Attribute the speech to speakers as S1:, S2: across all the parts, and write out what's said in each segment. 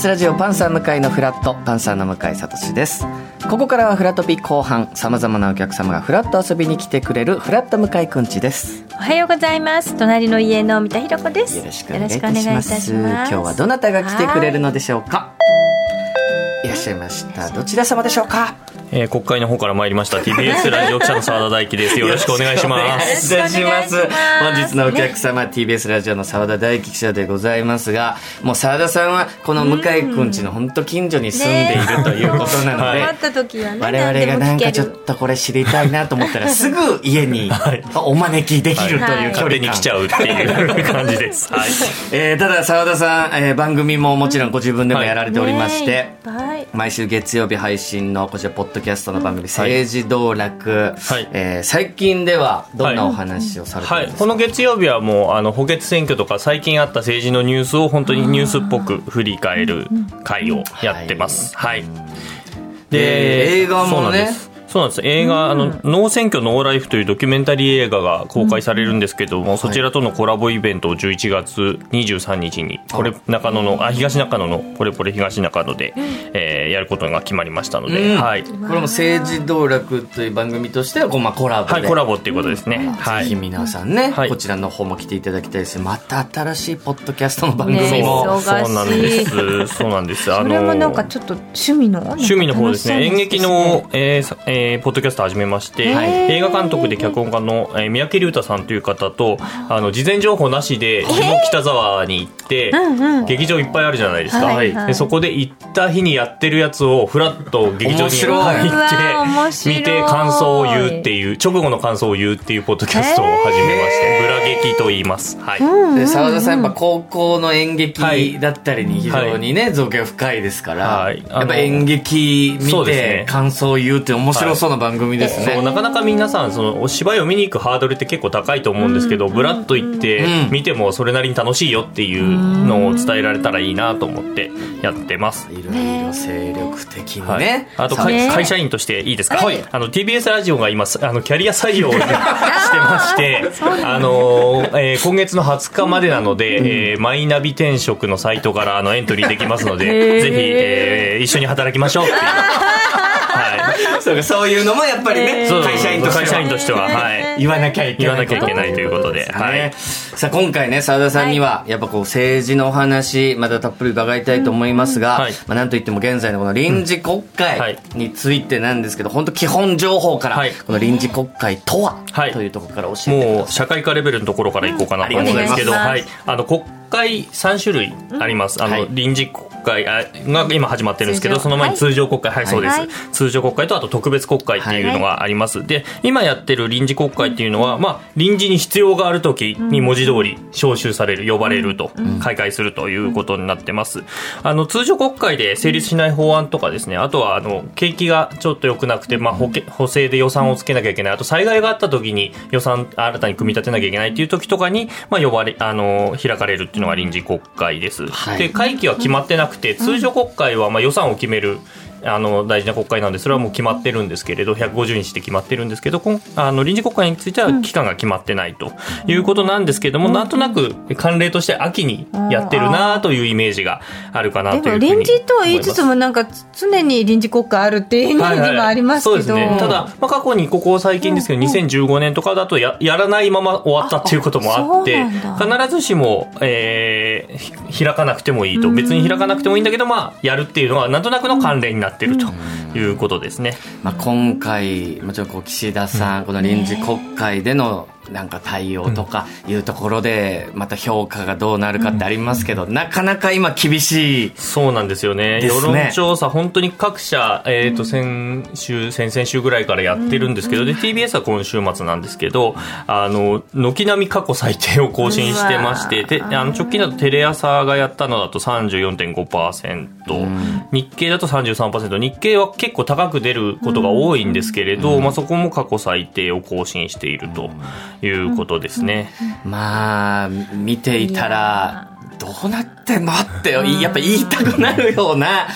S1: TBS ラジオパンサー向井のフラットパンサーの向井聡です。ここからはフラットピ後半さまざまなお客様がフラット遊びに来てくれるフラット向井くんちです。
S2: おはようございます隣の家の三田寛子です。
S1: よろしくお願いいたします。今日はどなたが来てくれるのでしょうか？いらっしゃいました。どちら様でしょうか？
S3: えー、国会の方から参りました。TBS ラジオ記者の澤田大樹で す。よろしくお願いします。
S1: お願いいたします。本日のお客様、ね、TBS ラジオの澤田大樹記者でございますがもう澤田さんはこの向井くんちの本当近所に住んでいるということなので、
S2: ね、
S1: 我々がなんかちょっとこれ知りたいなと思ったらすぐ家にお招きできるという距離
S3: に来ちゃうっていう感じです、はい。
S1: えー、ただ澤田さん、えー、番組ももちろんご自分でもやられておりまして、
S2: はい、
S1: 毎週月曜日配信のこちらポッドキャストの番組、政治道楽、はい。えー、最近ではどんなお話をされてるんですか、
S3: はい、この月曜日はもうあの補欠選挙とか最近あった政治のニュースを本当にニュースっぽく振り返る会をやってます、はい、はい、
S1: で映画もね。
S3: そうなんです。映画、あの「ノー選挙ノーライフ」というドキュメンタリー映画が公開されるんですけども、そちらとのコラボイベントを11月23日にこれ中野のあ東中野のポレポレ東中野で、えー、やることが決まりましたので、はい、こ
S1: れも政治道楽という番組としてはこう、まあ、コラボ
S3: はいコラボっていうことですね、はい、
S1: ぜひ皆さんね、はい、こちらの方も来ていただきたいですまた新しいポッドキャストの番組も、
S3: ね、そうなんです。そうなんです。
S2: あのそれもなんかちょっと趣味の
S3: 趣味の方ですね演劇の、えーえー、ポッドキャスト始めまして、映画監督で脚本家の、えー、三宅龍太さんという方とあの事前情報なしで下北沢に行って、
S2: うんうん、
S3: 劇場いっぱいあるじゃないですか、はいはい、でそこで行った日にやってるやつをフラッと劇場に入って見て感想を言うっていう直後の感想を言うっていうポッドキャストを始めまして「ブラ劇」と言います。はい。
S1: で澤田さんやっぱ高校の演劇だったりに非常にね、はい、造形が深いですから、はい、やっぱ演劇見て感想を言うって面白そうな番組ですね、
S3: そうなかなか皆さんそのお芝居を見に行くハードルって結構高いと思うんですけど、ブラッと行って見てもそれなりに楽しいよっていうのを伝えられたらいいなと思ってやってます、
S1: いろいろ精力的にね、
S3: はい、あと会社員としていいですか、はい、あの TBS ラジオが今あのキャリア採用を してましてあの、えー、今月の20日までなので、うん、えー、マイナビ転職のサイトからあのエントリーできますのでぜひ、えー、一緒に働きましょうっていう
S1: はい、そうかそういうのもやっぱりね、会社員としては。
S3: 会社員としては、はい、
S1: 言わなきゃいけない
S3: 言わなきゃいけないということで、ね、はい、
S1: さあ今回ね澤田さんにはやっぱこう政治のお話またたっぷり伺いたいと思いますが、うんはい、まあ、なんといっても現在のこの臨時国会についてなんですけど、本当基本情報から、この臨時国会とは、というところから教えて
S3: もう社会科レベルのところからいこうかなと思うんですけど、はい、あの国会3種類あります、あの臨時国会が今始まってるんですけどその前に通常国会。はい、そうです、通常国会とあと特別国会っていうのがあります、で今やってる臨時国会っていうのは、まあ、臨時に必要がある時に文字通り招集される呼ばれると、開会するということになってます。あの通常国会で成立しない法案とかですねあとはあの景気がちょっと良くなくて、まあ、補補正で予算をつけなきゃいけない。あと災害があった時に予算新たに組み立てなきゃいけないっていう時とかに、まあ、呼ばれあの開かれるっていうのが臨時国会です、はい、で会期は決まってなくて通常国会はまあ予算を決めるあの大事な国会なんでそれはもう決まってるんですけれど150日で決まってるんですけどあの臨時国会については期間が決まってないということなんですけども、なんとなく慣例として秋にやってるなというイメージがあるかなというふうに
S2: 臨時とは言いつつもなんか常に臨時国会あるっていうイメージもありますけど、
S3: はいはい、そうですね。ただ、まあ、過去にここ最近ですけど、2015年とかだとややらないまま終わったっていうこともあって必ずしも、えー、開かなくてもいいと。別に開かなくてもいいんだけど、まあ、やるっていうのはなんとなくの慣例になってるということですね。
S1: まあ、今回もちろんこう岸田さん、この臨時国会でのなんか対応とかいうところでまた評価がどうなるかってありますけど、なかなか今厳しい、
S3: そうなんですよね。世論調査本当に各社、えー、と先週先々週ぐらいからやってるんですけどで TBS は今週末なんですけどあの軒並み過去最低を更新してましてであの直近だとテレ朝がやったのだと34.5%、日経だと33%日経は結構高く出ることが多いんですけれど、まあ、そこも過去最低を更新しているということですね。
S1: まあ見ていたらどうなってんのってやっぱ言いたくなるような。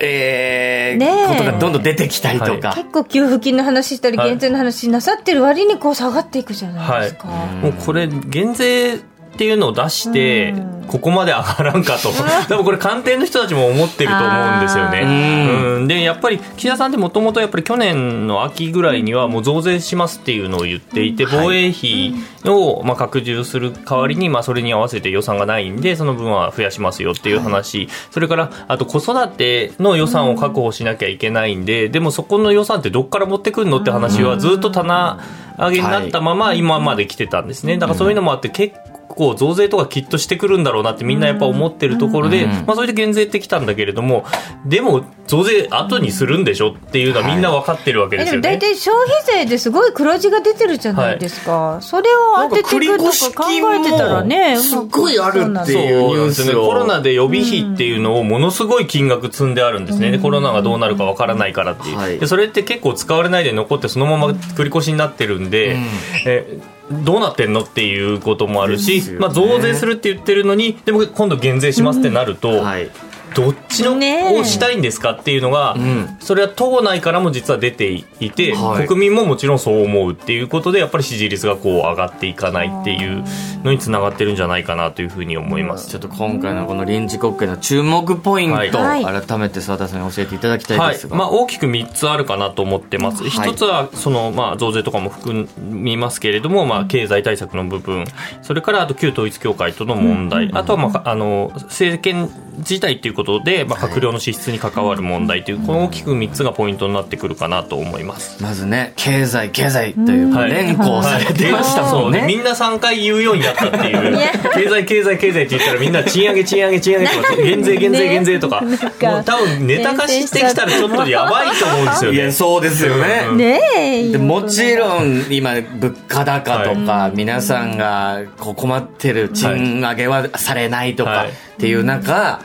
S1: えー、ねことがどんどん出てきたりとか、
S2: はい、結構給付金の話したり減税の話なさってる割にこう下がっていくじゃないですか、はい、
S3: もうこれ減税っていうのを出して、ここまで上がらんかと。多分これ官邸の人たちも思ってると思うんですよね。うん、でやっぱり岸田さんってもともとやっぱり去年の秋ぐらいにはもう増税しますっていうのを言っていて防衛費をまあ拡充する代わりにまあそれに合わせて予算がないんでその分は増やしますよっていう話。それからあと子育ての予算を確保しなきゃいけないんででもそこの予算ってどっから持ってくるのって話はずっと棚上げになったまま今まで来てたんですね。だからそういうのもあって結構増税とかきっとしてくるんだろうなってみんなやっぱ思ってるところで、まあそれで減税ってきたんだけれども、でも増税後にするんでしょっていうのはみんな分かってるわけですよね。
S2: 大体消費税ですごい黒字が出てるじゃないですか。はい、それを当ててくるとか考えてたらね、
S1: すごいあるっていうニュース、
S3: ね、コロナで予備費っていうのをものすごい金額積んであるんですね。コロナがどうなるか分からないからっていう、はい、で。それって結構使われないで残ってそのまま繰り越しになってるんで、うん、えどうなってんのっていうこともあるし、ね、まあ、増税するって言ってるのにでも今度減税しますってなると、うん。はい、どっちのをしたいんですかっていうのが、それは党内からも実は出ていて、国民ももちろんそう思うっていうことでやっぱり支持率がこう上がっていかないっていうのにつながってるんじゃないかなというふうに思います。
S1: ちょっと今回のこの臨時国会の注目ポイント、はい、改めて澤田さんに教えていただきたいですが、
S3: はい、まあ、大きく3つあるかなと思ってます、1つはその、まあ、増税とかも含みますけれども、まあ、経済対策の部分。それからあと旧統一教会との問題、あとは、まあ、あの政権自体ということで、まあ、閣僚の資質に関わる問題という、この大きく3つがポイントになってくるかなと思います。
S1: まずね経済経済という連呼されてましたもんね、
S3: みんな3回言うようになったっていう。経済経済経済って言ったらみんな賃上げ賃上げ賃上げとか減税減税減税と か、もう多分ネタ化してきたらちょっとやばいと思うんですよね。いや
S1: そうですよね、ねでもちろん今物価高とか、皆さんがこう困ってる賃上げはされないとかっていう中、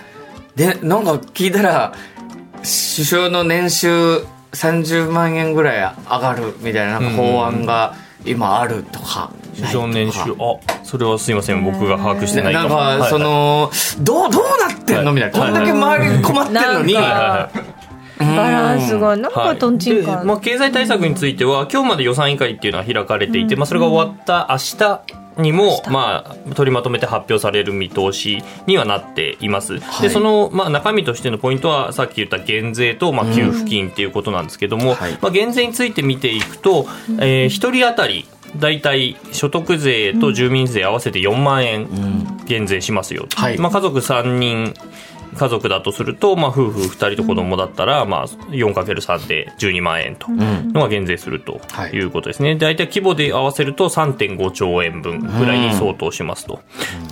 S1: でなんか聞いたら首相の年収30万円ぐらい上がるみたいななんか法案が今あるとか。
S3: 首相年収あそれはすいません。僕が把握してない
S1: なんかその、どうどうなってんの？みたいな、こんだけ周り困ってるのに、バ
S2: ランスがなんかとんちんか、
S3: まあ、経済対策については今日まで予算委員会っていうのは開かれていて、まあ、それが終わった明日にも、まあ、取りまとめて発表される見通しにはなっています。はい、で、その、まあ、中身としてのポイントは、さっき言った減税と、まあ、給付金っていうことなんですけども、うんはい、まあ、減税について見ていくと、えー、1人当たり、大体所得税と住民税合わせて4万円減税しますよ、うんはい、まあ、家族3人家族だとすると、まあ、夫婦2人と子供だったら、まあ、4×3 で12万円とのが減税するとい。うことですね、大体規模で合わせると3.5兆円分ぐらいに相当しますと、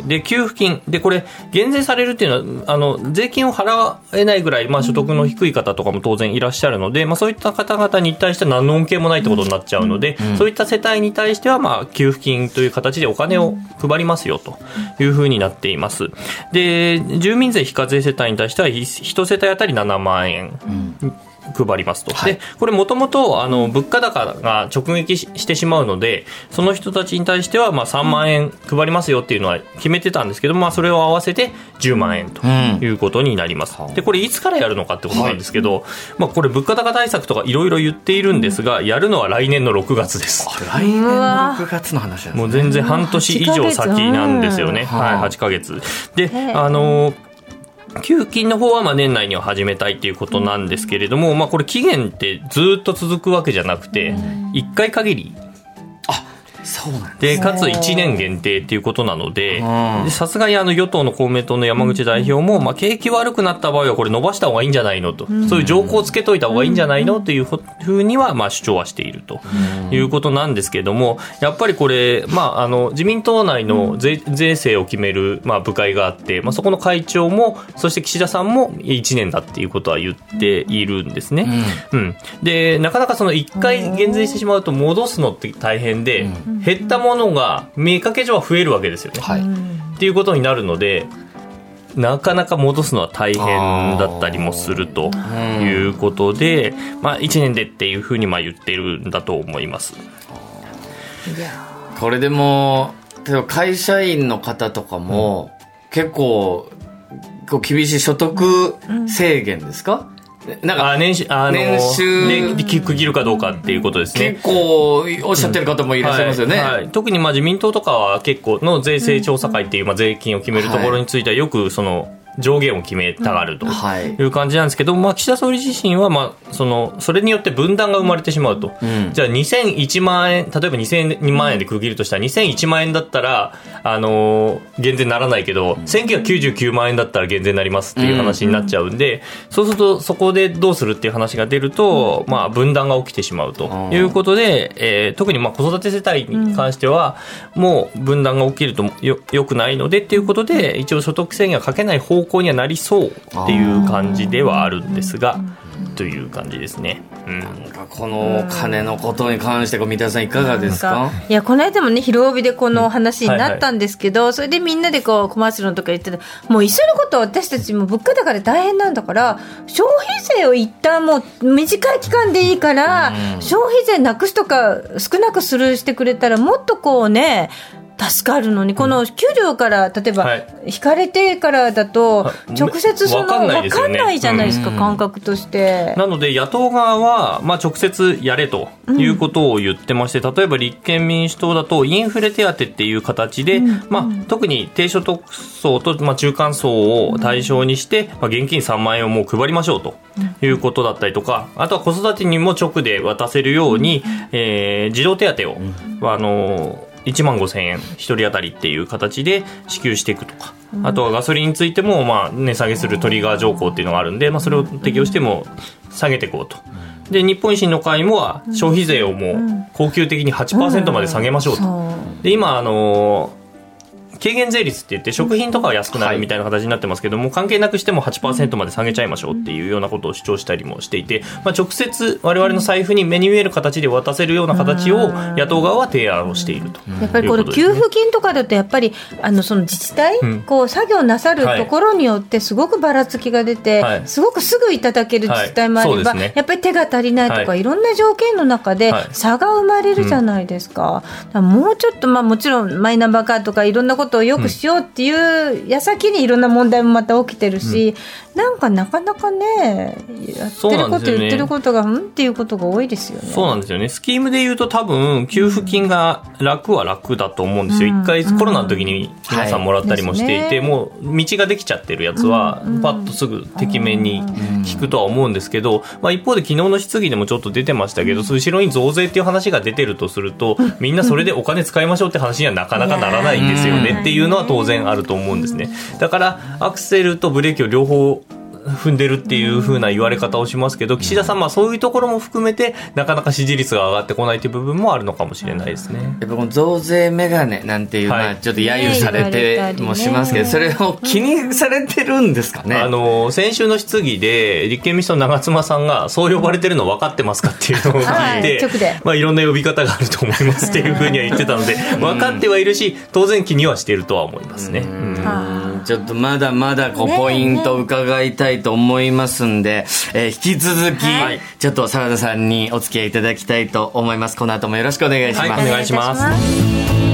S3: で給付金。でこれ減税されるっていうのはあの税金を払えないぐらい、まあ、所得の低い方とかも当然いらっしゃるので、まあ、そういった方々に対しては何の恩恵もないってことになっちゃうので、そういった世帯に対しては、まあ、給付金という形でお金を配りますよというふうになっています。で住民税非課税世帯に対しては1世帯当たり7万円。うん配りますと、はい、でこれもともと物価高が直撃してしまうのでその人たちに対してはまあ3万円配りますよっていうのは決めてたんですけど、まあ、それを合わせて10万円ということになります、うん、でこれいつからやるのかってことなんですけど、はい、まあ、これ物価高対策とかいろいろ言っているんですがやるのは来年の6月です。
S1: 来年の6月の話、ね、
S3: もう全然半年以上先なんですよね、はい、8か月。であのー給付金の方はまあ年内には始めたいということなんですけれども、まあ、これ期限ってずっと続くわけじゃなくて1回限りでかつ1年限定っていうことなのでさすがにあの与党の公明党の山口代表も、まあ、景気悪くなった場合はこれ伸ばした方がいいんじゃないのと、そういう条項をつけといた方がいいんじゃないのというふうにはまあ主張はしているということなんですけれどもやっぱりこれ、まあ、あの自民党内の税税制を決める、まあ、部会があって、まあ、そこの会長もそして岸田さんも1年だっていうことは言っているんですね。うん、でなかなかその1回減税してしまうと戻すのって大変で、減ったものが見かけ上は増えるわけですよね。はい、っていうことになるのでなかなか戻すのは大変だったりもするということで、まあ、1年でっていうふうにまあ言ってるんだと思います。
S1: これでも例えば会社員の方とかも、結構こう厳しい所得制限ですか、
S3: なんか年収あ年収。で区切るかどうかっていうことですね。
S1: 結構おっしゃってる方もいらっしゃいますよね、うんはいはい、
S3: 特にまあ自民党とかは結構の税制調査会っていう、まあ、税金を決めるところについてはよくその上限を決めたがるとい。う感じなんですけど、まあ、岸田総理自身は、まあ、そのそれによって分断が生まれてしまうと、うん、じゃあ2001万円例えば2002万円で区切るとしたら2001万円だったら、あのー、減税にならないけど、うん、1999万円だったら減税になりますっていう話になっちゃうんで、うん、そうするとそこでどうするっていう話が出ると、まあ、分断が起きてしまうということで、えー、特にまあ子育て世帯に関しては、もう分断が起きるとよよくないのでっていうことで一応所得制限はかけない方向にはなりそうっていう感じではあるんですが。という感じですね、
S1: うん、なんかこのお金のことに関して三田さんいかがですか？
S2: いやこの間もね広帯でこの話になったんですけど、うん。はい。はい、それでみんなでこうコマーシャルとか言ってた。もう一緒のこと私たちも物価高で大変なんだから消費税を一旦もう短い期間でいいから、うん、消費税なくすとか少なくするしてくれたらもっとこうね助かるのに、この給料から例えば、引かれてからだと、直接その分かんないじゃないですか、感覚として。
S3: なので、野党側は、まあ、直接やれということを言ってまして、例えば立憲民主党だと、インフレ手当っていう形で、まあ、特に低所得層と、まあ、中間層を対象にして、まあ、現金3万円をもう配りましょうということだったりとか、あとは子育てにも直で渡せるように、えー、児童手当を、あの1万5000円1人当たりっていう形で支給していくとか、あとはガソリンについてもまあ値下げするトリガー条項っていうのがあるんで、まあ、それを適用しても下げていこうと。で日本維新の会もは消費税をもう恒久的に8%まで下げましょうと。で今あの軽減税率って言って食品とかは安くなるみたいな形になってますけども、はい、関係なくしても8%まで下げちゃいましょうっていうようなことを主張したりもしていて、まあ、直接我々の財布に目に見える形で渡せるような形を野党側は提案をしていると、
S2: やっぱりこの給付金とかだとやっぱりあのその自治体、うん、こう作業なさるところによってすごくばらつきが出て、はい、すごくすぐいただける自治体もあれば、はいね、やっぱり手が足りないとか、い、ろんな条件の中で差が生まれるじゃないですか。うん、もうちょっと、まあ、もちろんマイナンバーカードとかいろんなことをよくしようっていう矢先にいろんな問題もまた起きてるし、なんかなかなかね、やってること、言ってることが、うんっていうことが多いですよね。
S3: そうなんですよね。スキームで言うと多分、給付金が楽は楽だと思うんですよ。一、うん、回コロナの時に皆さんもらったりもしていて、はいね、もう道ができちゃってるやつは、パッとすぐてきめんに聞くとは思うんですけど、まあ一方で昨日の質疑でもちょっと出てましたけど、後ろに増税っていう話が出てるとすると、みんなそれでお金使いましょうって話にはなかなかならないんですよねっていうのは当然あると思うんですね。だから、アクセルとブレーキを両方踏んでるっていうふうな言われ方をしますけど、岸田さん、まあそういうところも含めて、なかなか支持率が上がってこないという部分もあるのかもしれないですね。や
S1: っぱこの増税メガネなんていう、はい、まあちょっと揶揄されてもしますけど、それを気にされてるんですかね？
S3: あの、先週の質疑で、立憲民主党の長妻さんが、そう呼ばれてるの分かってますかっていうのを聞いて、はい、まあいろんな呼び方があると思いますっていうふうには言ってたので、分かってはいるし、当然気にはしているとは思いますね。
S1: ちょっとまだまだこうポイント伺いたいと思いますんで、えー、引き続き、はい、ちょっと澤田さんにお付き合いいただきたいと思います。この後もよろしくお願いします。はい、
S3: お願いします。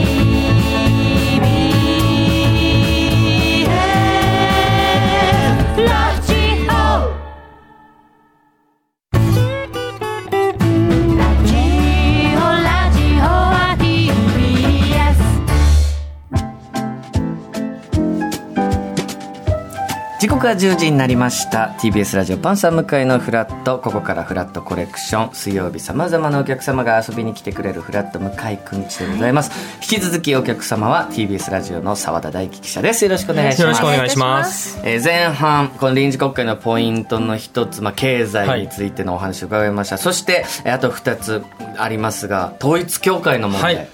S1: 刻は10時になりました。TBS ラジオパンサー向井のフラット。ここからフラットコレクション。水曜日さまざまなお客様が遊びに来てくれるフラット向井くんちでございます、引き続きお客様は TBS ラジオの澤田大樹記者です。よろしくお願いします。よろしくお願いします。えー、前半この臨時国会のポイントの一つ、まあ、経済についてのお話を伺いました、はい、そしてあと2つありますが統一教会の問題、はい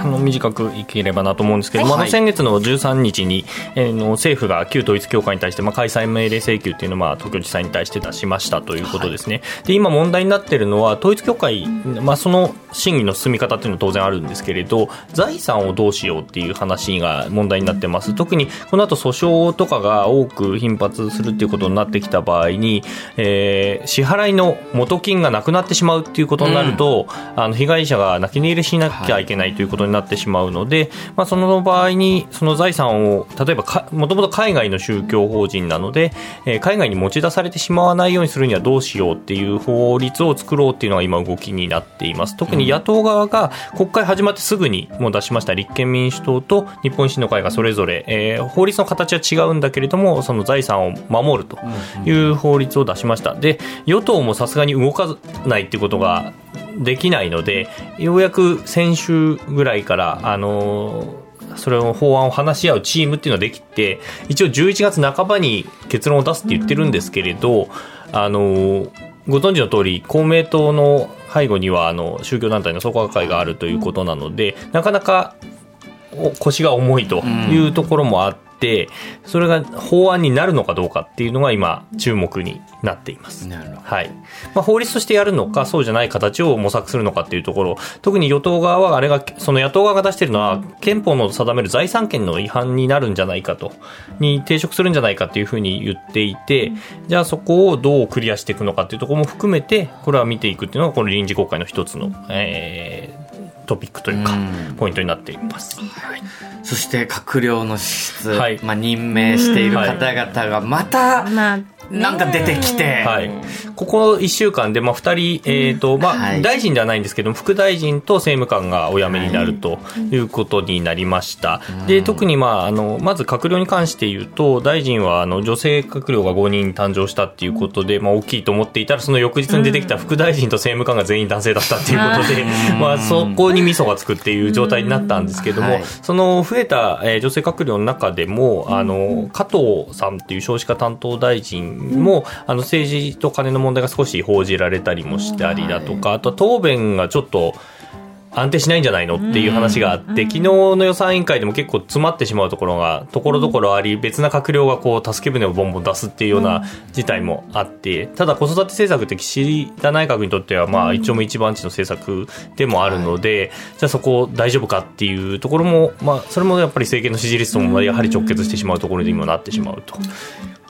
S3: あの短くいければなと思うんですけど、はい、先月の13日に、えー、の政府が旧統一教会に対して、まあ、開催命令請求っていうのを、まあ、東京地裁に対して出しましたということですね、はい、で今問題になっているのは統一教会、まあ、その審議の進み方っていうのは当然あるんですけれど財産をどうしようっていう話が問題になってます。特にこの後訴訟とかが多く頻発するっていうことになってきた場合に、えー、支払いの元金がなくなってしまうっていうことになると、うん、あの被害者が泣き寝入りしなきゃいけないということにになってしまうので、まあ、その場合にその財産を例えばもともと海外の宗教法人なので、えー、海外に持ち出されてしまわないようにするにはどうしようっていう法律を作ろうっていうのが今動きになっています。特に野党側が国会始まってすぐにもう出しました。立憲民主党と日本維新の会がそれぞれ、えー、法律の形は違うんだけれどもその財産を守るという法律を出しました。で与党もさすがに動かないってことができないのでようやく先週ぐらいからあのそれを法案を話し合うチームっていうのができて一応11月半ばに結論を出すって言ってるんですけれどあのご存知の通り公明党の背後にはあの宗教団体の創価会があるということなのでなかなか腰が重いというところもあって。それが法案になるのかどうかっていうのが今注目になっています。はい。まあ、法律としてやるのかそうじゃない形を模索するのかっていうところ特に与党側はあれがその野党側が出しているのは憲法の定める財産権の違反になるんじゃないかと。に抵触するんじゃないかっていうふうに言っていてじゃあそこをどうクリアしていくのかっていうところも含めてこれは見ていくっていうのがこの臨時国会の一つの、えー、トピックというか、ポイントになっています。はい、
S1: そして閣僚の資質、はい、まあ、任命している方々がまた、まあなんか出てきて、
S3: はい、ここ1週間で、まあ、2人、えーとまあ、はい、大臣ではないんですけど副大臣と政務官がお辞めになるということになりました、はい、で特に、まあ、あのまず閣僚に関して言うと大臣はあの女性閣僚が5人誕生したっていうことで、まあ、大きいと思っていたらその翌日に出てきた副大臣と政務官が全員男性だったっていうことで、まあ、そこにミソがつくっていう状態になったんですけども、はい、その増えた、えー、女性閣僚の中でもあの加藤さんっていう少子化担当大臣も、あの政治と金の問題が少し報じられたりもしたりだとか、あと答弁がちょっと、安定しないんじゃないのっていう話があって、昨日の予算委員会でも結構詰まってしまうところがところどころあり、別な閣僚がこう助け舟をボンボン出すっていうような事態もあって、ただ子育て政策って岸田内閣にとってはまあ一丁目一番地の政策でもあるので、じゃあそこ大丈夫かってい。うところも、まあそれもやっぱり政権の支持率ともやはり直結してしまうところにもなってしまうと。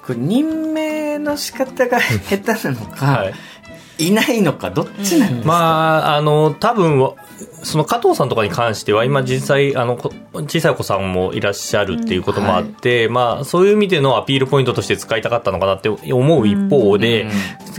S1: これ任命の仕方が下手なのか、はい。いないのかどっちなんですか、
S3: まああの多分その加藤さんとかに関しては今実際あの小さいお子さんもいらっしゃるっていうこともあって、うんはい、まあそういう意味でのアピールポイントとして使いたかったのかなって思う一方で、うん、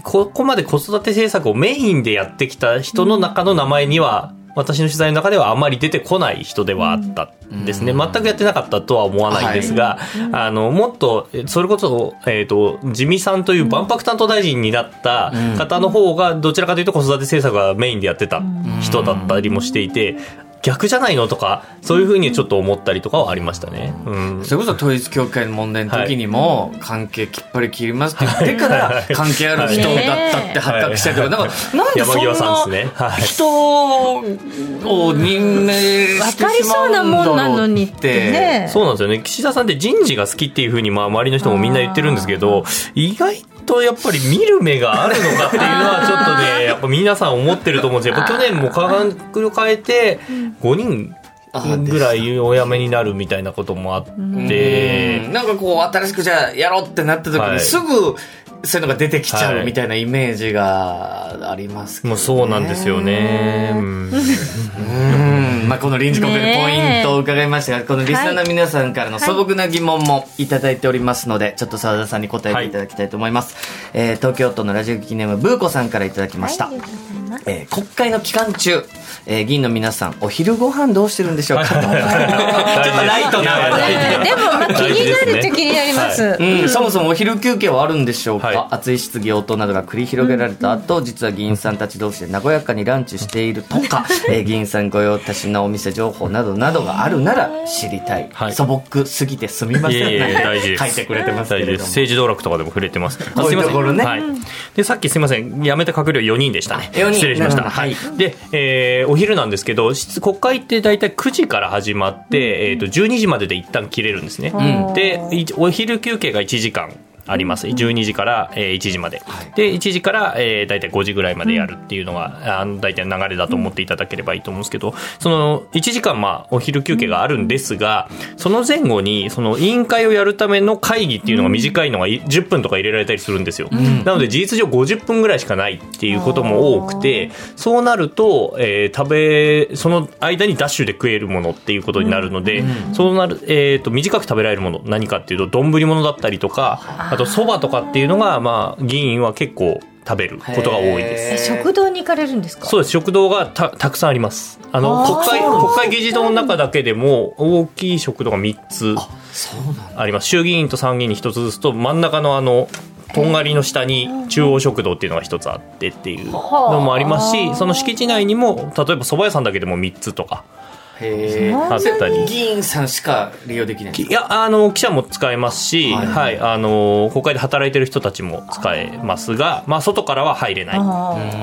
S3: ここまで子育て政策をメインでやってきた人の中の名前には私の取材の中ではあまり出てこない人ではあったんですね。全くやってなかったとは思わないんですが、はい、あの、もっと、それこそ、えっ、ー、と、自見さんという万博担当大臣になった方の方が、どちらかというと子育て政策がメインでやってた人だったりもしていて、逆じゃないのとかそういうふうにちょっと思ったりとかはありましたね、
S1: うん、それこそ統一教会の問題の時にも、関係きっぱり切りますって言ってから関係ある人だったって発覚したけど、なんかなんでそんな人を任命してしまうんだろうって。ね。
S3: そうなんですよね。岸田さんって人事が好きっていうふうにまあ周りの人もみんな言ってるんですけど意外とやっぱり見る目があるのかっていうのはちょっとねやっぱ皆さん思ってると思うんですよ。去年も科学を変えて5人ぐらいお辞めになるみたいなこともあって。
S1: なんかこう新しくじゃあやろうってなった時にすぐそういうのが出てきちゃうみたいなイメージがあります
S3: けど、ね、もうそうなんですよね。うん。
S1: まあこの臨時国会のポイントを伺いましたが、このリスナーの皆さんからの素朴な疑問もいただいておりますので、ちょっと澤田さんに答えていただきたいと思います。はい、えー、東京都のラジオ記念ムブーコさんからいただきました。はい、えー、国会の期間中、えー、議員の皆さん、お昼ご飯どうしてるんでしょうか？ちょっとライトな話
S2: 題で。でも、まあ、気になるっちゃ気になります、
S1: うん。そもそもお昼休憩はあるんでしょうか、はい、熱い質疑応答などが繰り広げられた後、実は議員さんたち同士で和やかにランチしているとか、えー、議員さん御用達のお店情報などなどがあるなら知りたい。はい、素朴すぎてすみません。いやいや大事。書いてくれてますけれども。
S3: 政治道楽とかでも触れてます。
S1: あすみません。ね、はい。
S3: で、さっきすみません。辞めた閣僚4人でしたね。失礼しました。はい。で、えー、お昼なんですけど、国会って大体9時から始まって、えー、と12時までで一旦切れるんですね、うん、でお昼休憩が1時間あります、12時から、えー、1時まで、はい、で1時から、えー、大体5時ぐらいまでやるっていうのが、うん、あの大体の流れだと思っていただければいいと思うんですけどその1時間、まあ、お昼休憩があるんですがその前後にその委員会をやるための会議っていうのが短いのが10分とか入れられたりするんですよ、うん、なので事実上50分ぐらいしかないっていうことも多くてそうなると、えー、食べその間にダッシュで食えるものっていうことになるので、うん、そうなる、えーと、短く食べられるもの何かっていうと丼物だったりとかあとそばとかっていうのが、まあ、議員は結構食べることが多いで
S2: す。食堂に行かれるんですか？
S3: そうです食堂がたたくさんあります。あの国会国会議事堂の中だけでも大きい食堂が3つあります。衆議院と参議院に1つずつと真ん中のあのとんがりの下に中央食堂っていうのが一つあってっていうのもありますしその敷地内にも例えば蕎麦屋さんだけでも3つとか
S1: へあったり議員さんしか利用できない
S3: いやあの記者も使えますし、はい、はい、あの国会で働いてる人たちも使えますが、まあ、外からは入れな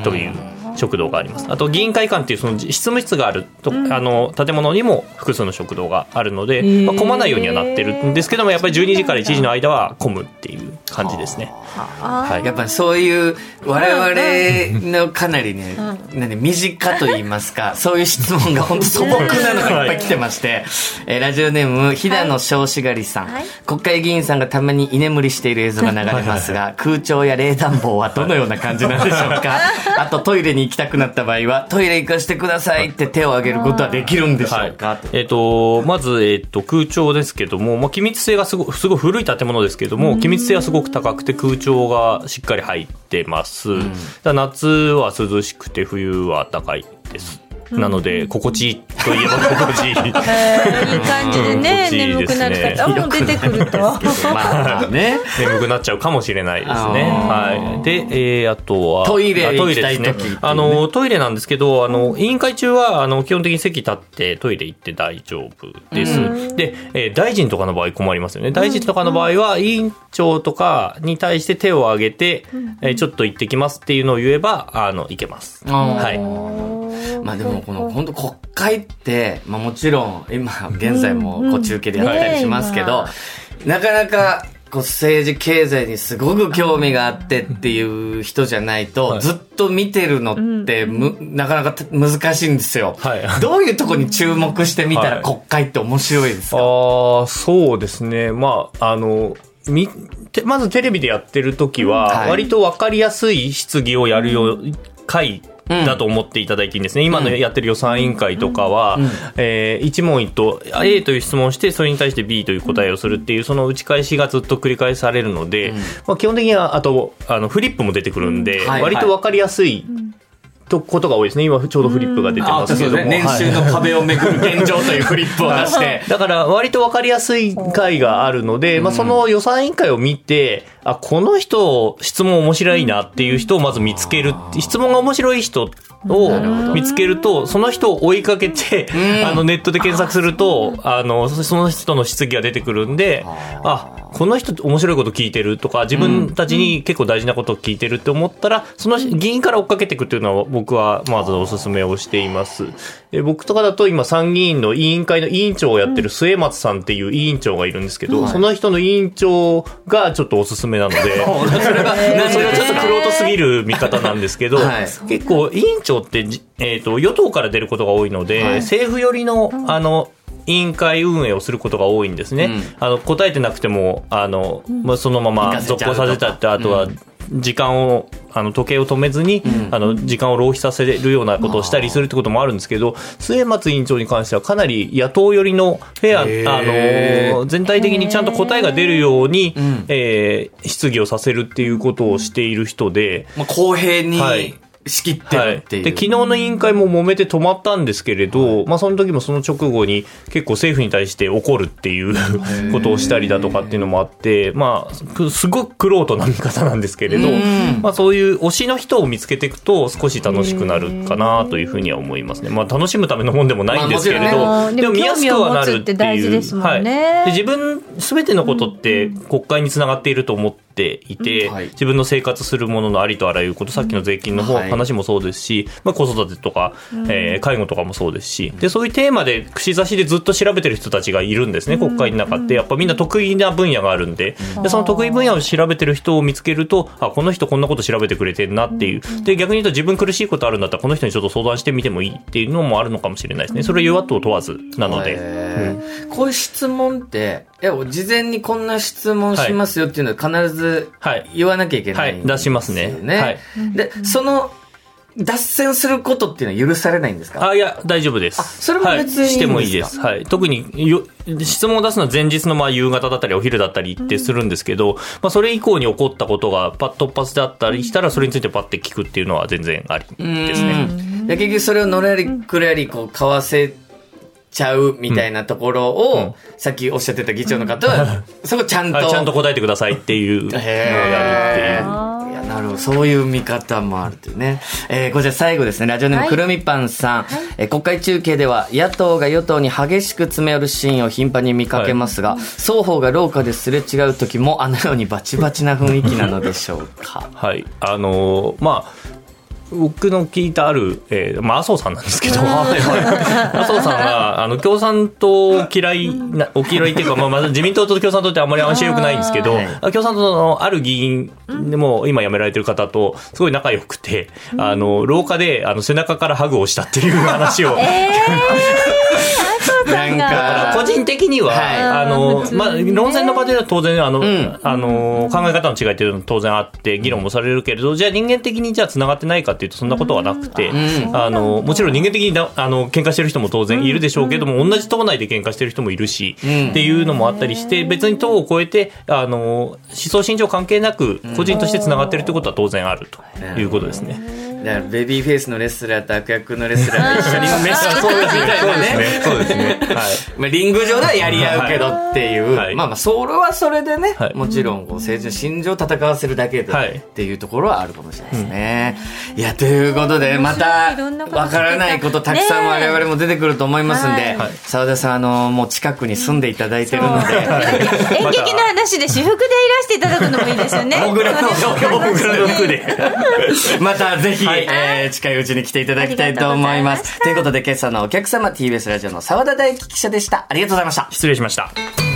S3: いという。食堂があります。あと議員会館っていうその執務室があると、うん、あの建物にも複数の食堂があるので、まあ、混まないようにはなってるんですけどもやっぱり12時から1時の間は混むっていう感じですね、
S1: はい、やっぱそういう我々のかなりね、うん、なんで身近と言いますか そういう質問が本当素朴なのがいっぱい来てまして、えー、ラジオネーム飛騨の少子狩りさん、はい、国会議員さんがたまに居眠りしている映像が流れますが空調や冷暖房はどのような感じなんでしょうか？あとトイレに行きたくなった場合はトイレ行かしてくださいって手を挙げることはできるんでしょうか、はい、
S3: えっ、ー、とまず、えーと、空調ですけども、まあ、気密性がすごすごい古い建物ですけども気密性はすごく高くて空調がしっかり入ってます、うん、夏は涼しくて冬は暖かいですなので、心地いいといえば心地いい。いい
S2: 感じでね、眠くなる方も出てくると。
S3: まあね、眠くなっちゃうかもしれないですね。はい。で、えー、あとは、
S1: トイレ
S3: トイレですね。あの、トイレなんですけど、あの、委員会中は、あの、基本的に席立ってトイレ行って大丈夫です。で、えー、大臣とかの場合困りますよね。大臣とかの場合は、委員長とかに対して手を挙げて、えー、ちょっと行ってきますっていうのを言えば、あの、行けます。はい。
S1: まあでもこの本当国会って、まあもちろん今現在もこう中継でやったりしますけど、なかなかこう政治経済にすごく興味があってっていう人じゃないと、ずっと見てるのってむ、なかなか難しいんですよ。はい、どういうとこに注目してみたら国会って面白いですか、
S3: はい、あそうですね。まあ、あの、み、まずテレビでやってる時は、割とわかりやすい質疑をやるよう、会だと思っていただいていいんですね、今のやってる予算委員会とかは、えー、一問一答 A という質問をしてそれに対して B という答えをするっていうその打ち返しがずっと繰り返されるので、まあ、基本的にはあとあのフリップも出てくるんで、割と分かりやすいとことが多いですね。今ちょうどフリップが出てます。けども。
S1: ね、年収の壁をめぐる現状というフリップを出して。
S3: だから割と分かりやすい回があるので、まあその予算委員会を見て、あ、この人質問面白いなっていう人をまず見つける。質問が面白い人を見つけると、その人を追いかけて、あのネットで検索すると、あの、その人の質疑が出てくるんで、あ、この人面白いこと聞いてるとか、自分たちに結構大事なことを聞いてるって思ったら、その議員から追っかけていくっていうのは僕はまずお勧めをしています。で僕とかだと今参議院の委員会の委員長をやってる末松さんっていう委員長がいるんですけど、うん、その人の委員長がちょっとおすすめなので、それは、それはちょっとくろとすぎる見方なんですけど、はい、結構委員長って、えっ、ー、と、与党から出ることが多いので、はい、政府寄りの、あの、委員会運営をすることが多いんですね。うん、あの答えてなくてもあの、まあ、そのまま続行させたって、あとは時間をあの時計を止めずに、うん、あの時間を浪費させるようなことをしたりするってこともあるんですけど末松委員長に関してはかなり野党寄りのフェアあの全体的にちゃんと答えが出るように、えー、質疑をさせるっていうことをしている人で、
S1: まあ、公平に、はい仕切ってるっていう、
S3: はい、で昨日の委員会も揉めて止まったんですけれど、はい、まあ、その時もその直後に結構政府に対して怒るっていうことをしたりだとかっていうのもあって、まあ、すごく玄人な見方なんですけれど、まあ、そういう推しの人を見つけていくと少し楽しくなるかなというふうには思いますね、まあ、楽しむためのもんでもないんですけれど、まあ、でも見やすくはなるっていう、はい、で自分全てのことって国会につながっていると思っていて、自分の生活するもののありとあらゆること、さっきの税金の方、話もそうですし、まあ、子育てとか、えー、介護とかもそうですしで、そういうテーマで串刺しでずっと調べてる人たちがいるんですね、国会の中って。やっぱみんな得意な分野があるんで、でその得意分野を調べてる人を見つけると、あ、この人こんなこと調べてくれてるなっていう。で、逆に言うと自分苦しいことあるんだったら、この人にちょっと相談してみてもいいっていうのもあるのかもしれないですね。それは与野党問わずなので。
S1: うん、こういう質問って、いや、事前にこんな質問しますよっていうのは必ず言わなきゃいけない、ね、
S3: はい、出しますね。
S1: はい。で、その、脱線することっていうのは許されないんですか？
S3: あいや、大丈夫です。
S1: それも別に、はい、
S3: してもいいです。はい。特によ、質問を出すのは前日のまあ夕方だったりお昼だったりってするんですけど、うん、まあそれ以降に起こったことがパッ突発であったりしたら、それについてパッて聞くっていうのは全然ありですね。
S1: 結局それをのらりくらりこう、かわせちゃうみたいなところを、うん、さっきおっしゃってた議長の方は、そこちゃんと。
S3: ちゃんと答えてくださいっていうのをやるっていう。
S1: なるほど。そういう見方もあるというね。えー、こちら最後ですね。ラジオネームくるみぱんさん。はい、えー、国会中継では野党が与党に激しく詰め寄るシーンを頻繁に見かけますが、はい、双方が廊下ですれ違う時もあのようにバチバチな雰囲気なのでしょうか？
S3: はい。あのー、まあ、僕の聞いたある、えーまあ、麻生さんなんですけど、麻生さんがあの共産党嫌いな、お嫌いっていうか、まあ、まず自民党と共産党ってあんまり安心よくないんですけど、共産党のある議員でも今辞められてる方とすごい仲良くて、あの廊下であの背中からハグをしたっていう話を、えー
S1: なんか、
S3: 個人的には、はい、あの、まあ、論戦の場では当然、あの、うん、あの、考え方の違いっていうのは当然あって、議論もされるけれど、じゃあ人間的にじゃあ繋がってないかっていうと、そんなことはなくて、うん、あの、もちろん人間的にな、あの、喧嘩してる人も当然いるでしょうけども、同じ党内で喧嘩してる人もいるし、っていうのもあったりして、別に党を超えて、あの、思想信条関係なく、個人として繋がってるってことは当然あるということですね。
S1: だからベビーフェイスのレスラーと悪役のレスラーが一緒に飯をそうみたいなね。
S3: そうですね。はい。
S1: まあ、リング上ではやり合うけどっていう。はい、まあまあ、それはそれでね、はい、もちろん、こう、政治の心情を戦わせるだけで、っていうところはあるかもしれないですね。いや、ということで、また、わからないことたくさん我々も出てくると思いますんで、澤田さん、あの、もう近くに住んでいただいてるので。
S2: 演劇の話で私服でいらしていただくのもいいですよね。
S1: モグラの服で。またぜひ、はい、えー、近いうちに来ていただきたいと思います。ということで、今朝のお客様、TBS ラジオの澤田大樹記者でした。ありがとうございました。
S3: 失礼しました。